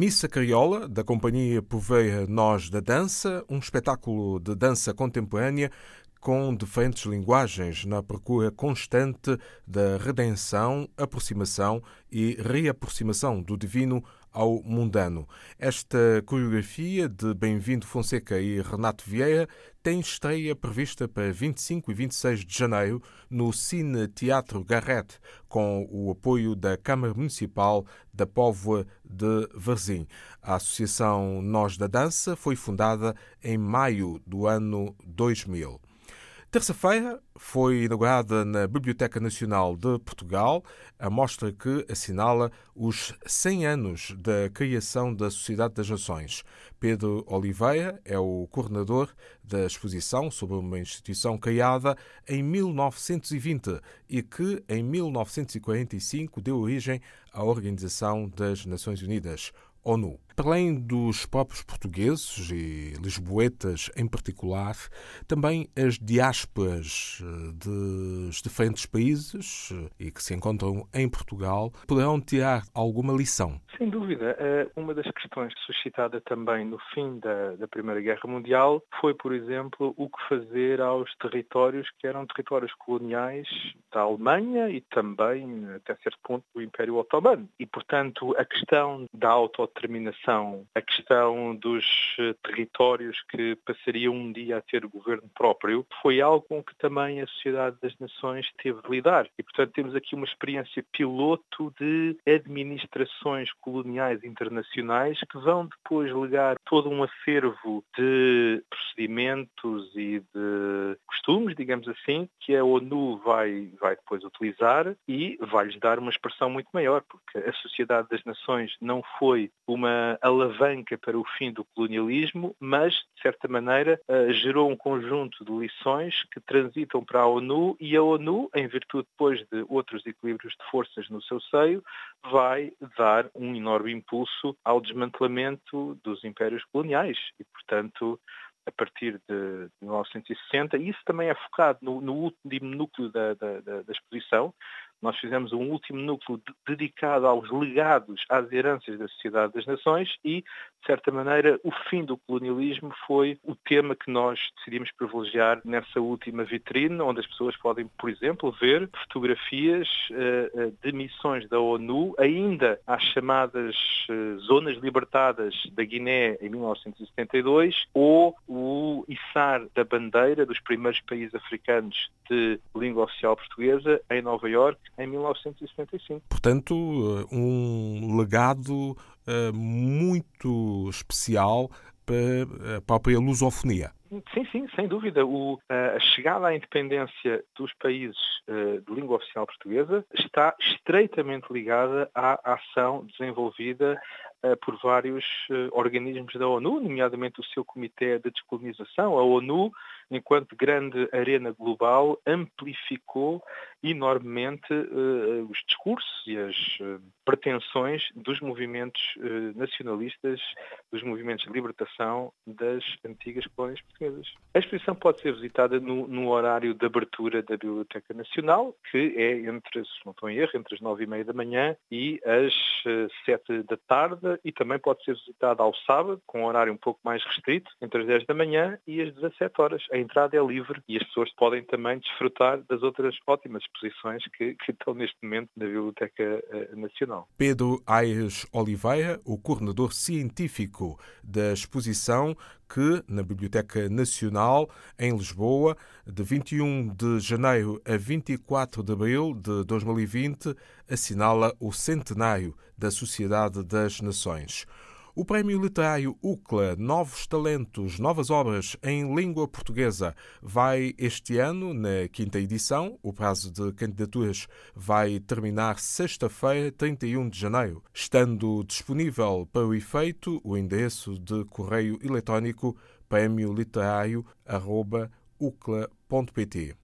Dança Criola, da companhia Poveia Nós da Dança, um espetáculo de dança contemporânea com diferentes linguagens na procura constante da redenção, aproximação e reaproximação do divino ao mundano. Esta coreografia de Bem-vindo Fonseca e Renato Vieira tem estreia prevista para 25 e 26 de janeiro no Cine Teatro Garrett, com o apoio da Câmara Municipal da Póvoa de Varzim. A Associação Nós da Dança foi fundada em maio do ano 2000. Terça-feira foi inaugurada na Biblioteca Nacional de Portugal a mostra que assinala os 100 anos da criação da Sociedade das Nações. Pedro Oliveira é o coordenador da exposição sobre uma instituição criada em 1920 e que, em 1945, deu origem à Organização das Nações Unidas. ONU. Para além dos próprios portugueses e lisboetas em particular, também as diásporas eh, dos diferentes países eh, e que se encontram em Portugal poderão tirar alguma lição. Sem dúvida. Eh, uma das questões suscitada também no fim da, da Primeira Guerra Mundial foi, por exemplo, o que fazer aos territórios que eram territórios coloniais da Alemanha e também, até certo ponto, do Império Otomano. E, portanto, a questão da autodeterminação, a questão dos eh, territórios que passariam um dia a ter governo próprio, foi algo com que também a Sociedade das Nações teve de lidar. E, portanto, temos aqui uma experiência piloto de administrações coloniais internacionais que vão depois legar todo um acervo de procedimentos e de digamos assim, que a ONU vai vai depois utilizar e vai-lhes dar uma expressão muito maior, porque a Sociedade das Nações não foi uma alavanca para o fim do colonialismo, mas, de certa maneira, eh, gerou um conjunto de lições que transitam para a ONU e a ONU, em virtude depois de outros equilíbrios de forças no seu seio, vai dar um enorme impulso ao desmantelamento dos impérios coloniais e, portanto, a partir de 1960. E isso também é focado no, no último núcleo da, da, da, exposição, nós fizemos um último núcleo dedicado aos legados, às heranças da Sociedade das Nações e, de certa maneira, o fim do colonialismo foi o tema que nós decidimos privilegiar nessa última vitrine, onde as pessoas podem, por exemplo, ver fotografias uh, de missões da ONU, ainda às chamadas uh, zonas libertadas da Guiné em 1972, ou o içar da bandeira dos primeiros países africanos de língua oficial portuguesa em Nova York em 1975. Portanto, eh, um legado muito especial para a própria lusofonia. Sim, sim, sem dúvida. O, a chegada à independência dos países uh, de língua oficial portuguesa está estreitamente ligada à ação desenvolvida uh, por vários uh, organismos da ONU, nomeadamente o seu Comitê de Descolonização. A ONU, enquanto grande arena global, amplificou enormemente os discursos e as pretensões dos movimentos nacionalistas, dos movimentos de libertação das antigas colónias portuguesas portuguesas. A exposição pode ser visitada no, no, horário de abertura da Biblioteca Nacional, que é entre, se não estou em erro, entre as nove e meia da manhã e as eh, sete da tarde e também pode ser visitada ao sábado, com um horário um pouco mais restrito, entre as dez da manhã e as 17 horas. A entrada é livre e as pessoas podem também desfrutar das outras ótimas exposições que, que estão neste momento na Biblioteca eh, Nacional. Pedro Aires Oliveira, o coordenador científico da exposição que, na Biblioteca Nacional, em Lisboa, de 21 de janeiro a 24 de abril de 2020, assinala o centenário da Sociedade das Nações. O Prémio Literário UCLA Novos Talentos, Novas Obras em Língua Portuguesa vai este ano, na quinta edição. O prazo de candidaturas vai terminar sexta-feira, 31 de janeiro, estando disponível para o efeito o endereço de correio eletrónico prémioliterário.ucla.pt.